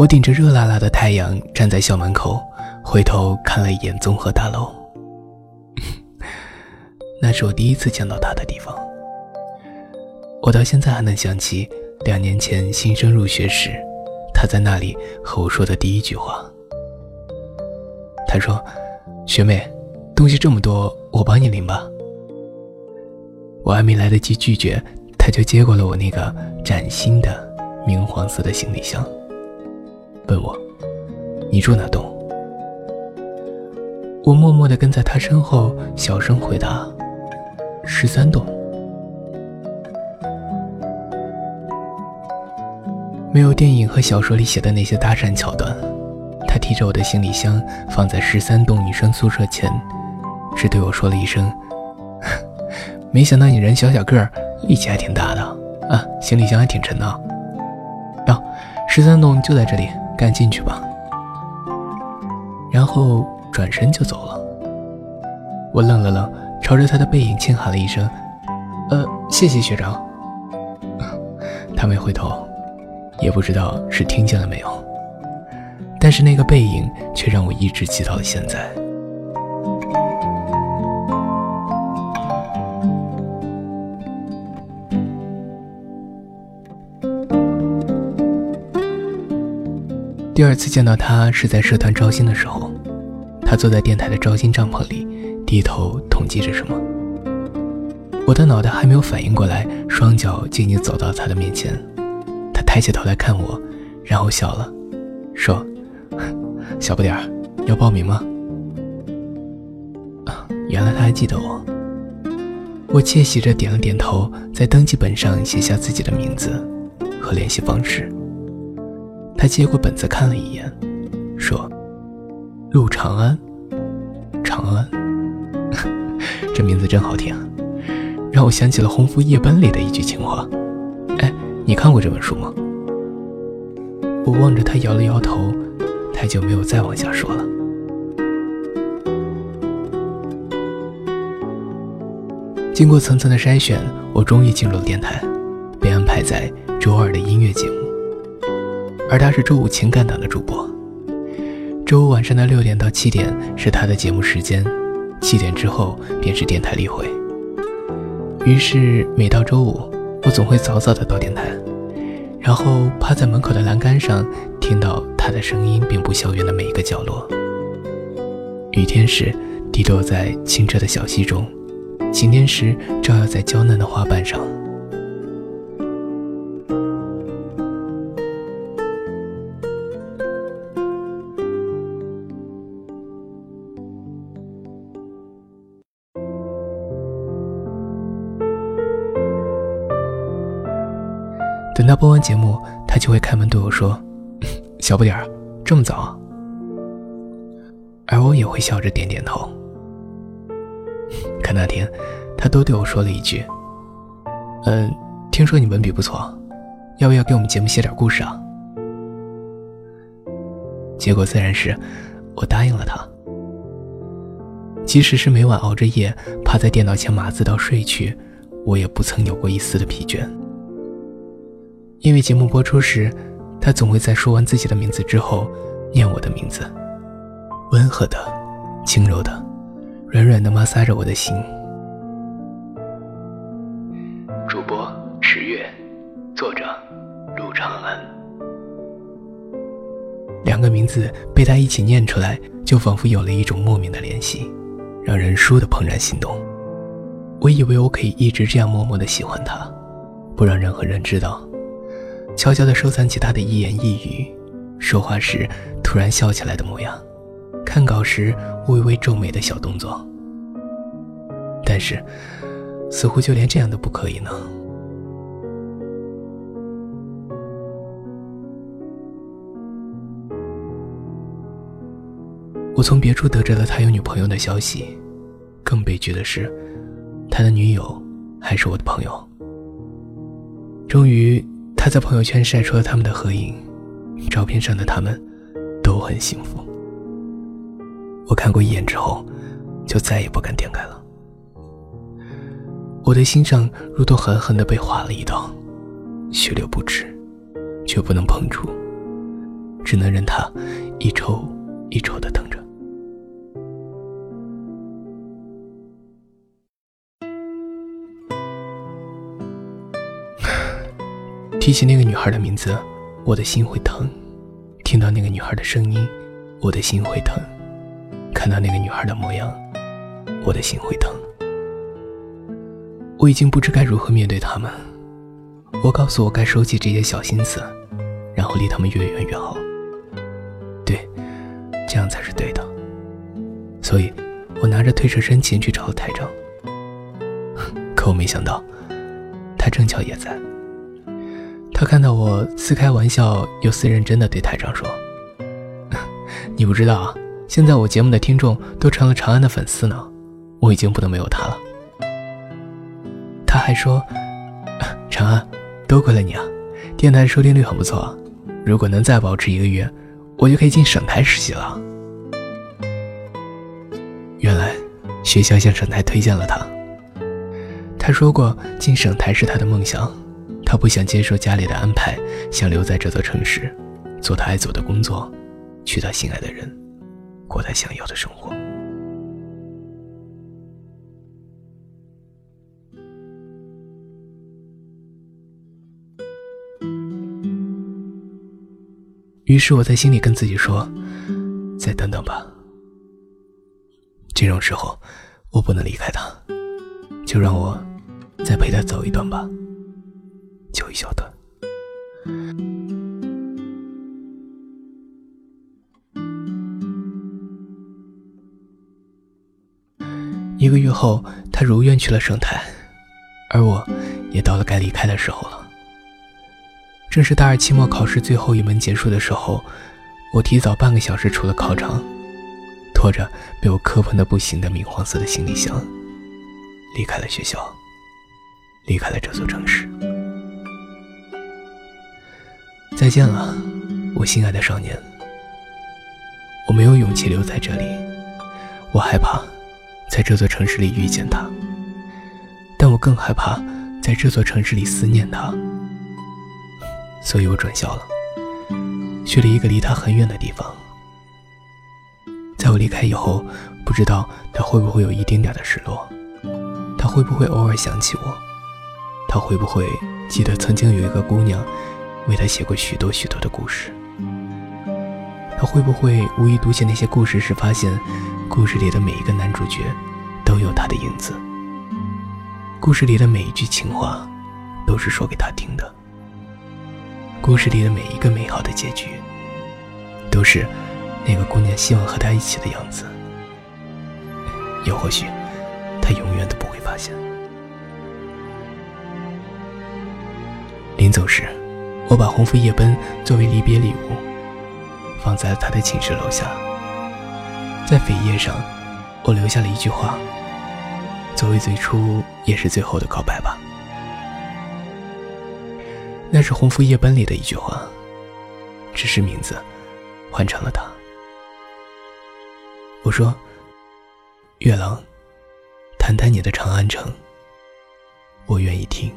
我顶着热辣辣的太阳站在校门口，回头看了一眼综合大楼。那是我第一次见到他的地方。我到现在还能想起两年前新生入学时，他在那里和我说的第一句话。他说：“学妹，东西这么多，我帮你拎吧。”我还没来得及拒绝，他就接过了我那个崭新的明黄色的行李箱，问我：“你住哪栋？”我默默地跟在他身后，小声回答：“十三栋。”没有电影和小说里写的那些搭讪桥段，他提着我的行李箱放在十三栋女生宿舍前，只对我说了一声：“没想到你人小小个儿，力气还挺大的啊，行李箱还挺沉的。哟，十三栋就在这里，赶紧去吧。”然后转身就走了。我愣了愣，朝着他的背影轻喊了一声：“呃，谢谢学长。”他没回头。也不知道是听见了没有，但是那个背影却让我一直记到了现在。第二次见到他是在社团招新的时候，他坐在电台的招新帐篷里，低头统计着什么。我的脑袋还没有反应过来，双脚就已经走到他的面前。他抬起头来看我，然后笑了，说：“小不点儿，要报名吗？”原来他还记得我。我窃喜着点了点头，在登记本上写下自己的名字和联系方式。他接过本子看了一眼，说：“陆长安，长安，这名字真好听，让我想起了《鸿福夜奔》里的一句情话。”哎你看过这本书吗？我望着他摇了摇头，他就没有再往下说了。经过层层的筛选，我终于进入了电台，被安排在周二的音乐节目，而他是周五情感档的主播。周五晚上的六点到七点是他的节目时间，七点之后便是电台例会。于是每到周五。我总会早早的到电台，然后趴在门口的栏杆上，听到他的声音遍布校园的每一个角落。雨天时，滴落在清澈的小溪中；晴天时，照耀在娇嫩的花瓣上。他播完节目，他就会开门对我说：“ 小不点儿，这么早？”而我也会笑着点点头。可那天，他都对我说了一句：“嗯，听说你文笔不错，要不要给我们节目写点故事啊？”结果自然是我答应了他。即使是每晚熬着夜，趴在电脑前码字到睡去，我也不曾有过一丝的疲倦。因为节目播出时，他总会在说完自己的名字之后，念我的名字，温和的、轻柔的、软软的摩挲着我的心。主播十月，作者陆长安。两个名字被他一起念出来，就仿佛有了一种莫名的联系，让人倏地怦然心动。我以为我可以一直这样默默的喜欢他，不让任何人知道。悄悄地收藏起他的一言一语，说话时突然笑起来的模样，看稿时微微皱眉的小动作。但是，似乎就连这样都不可以呢。我从别处得知了他有女朋友的消息，更悲剧的是，他的女友还是我的朋友。终于。他在朋友圈晒出了他们的合影，照片上的他们都很幸福。我看过一眼之后，就再也不敢点开了。我的心上如同狠狠地被划了一刀，血流不止，却不能碰触，只能任他一抽一抽的疼提起那个女孩的名字，我的心会疼；听到那个女孩的声音，我的心会疼；看到那个女孩的模样，我的心会疼。我已经不知该如何面对他们。我告诉我该收起这些小心思，然后离他们越远越好。对，这样才是对的。所以，我拿着退车身前去找了台长。可我没想到，他正巧也在。他看到我似开玩笑又似认真的对台长说：“ 你不知道啊，现在我节目的听众都成了长安的粉丝呢，我已经不能没有他了。”他还说：“ 长安，多亏了你啊，电台收听率很不错，如果能再保持一个月，我就可以进省台实习了。”原来学校向省台推荐了他。他说过进省台是他的梦想。他不想接受家里的安排，想留在这座城市，做他爱做的工作，娶他心爱的人，过他想要的生活。于是我在心里跟自己说：“再等等吧。”这种时候，我不能离开他，就让我再陪他走一段吧。就一小段。一个月后，他如愿去了省台，而我也到了该离开的时候了。正是大二期末考试最后一门结束的时候，我提早半个小时出了考场，拖着被我磕碰的不行的明黄色的行李箱，离开了学校，离开了这座城市。再见了，我心爱的少年。我没有勇气留在这里，我害怕在这座城市里遇见他，但我更害怕在这座城市里思念他。所以我转校了，去了一个离他很远的地方。在我离开以后，不知道他会不会有一丁点的失落，他会不会偶尔想起我，他会不会记得曾经有一个姑娘。为他写过许多许多的故事，他会不会无意读写那些故事时，发现故事里的每一个男主角都有他的影子？故事里的每一句情话都是说给他听的，故事里的每一个美好的结局都是那个姑娘希望和他一起的样子。又或许，他永远都不会发现。临走时。我把红拂夜奔作为离别礼物，放在了他的寝室楼下。在扉页上，我留下了一句话，作为最初也是最后的告白吧。那是红拂夜奔里的一句话，只是名字换成了他。我说：“月郎，谈谈你的长安城，我愿意听。”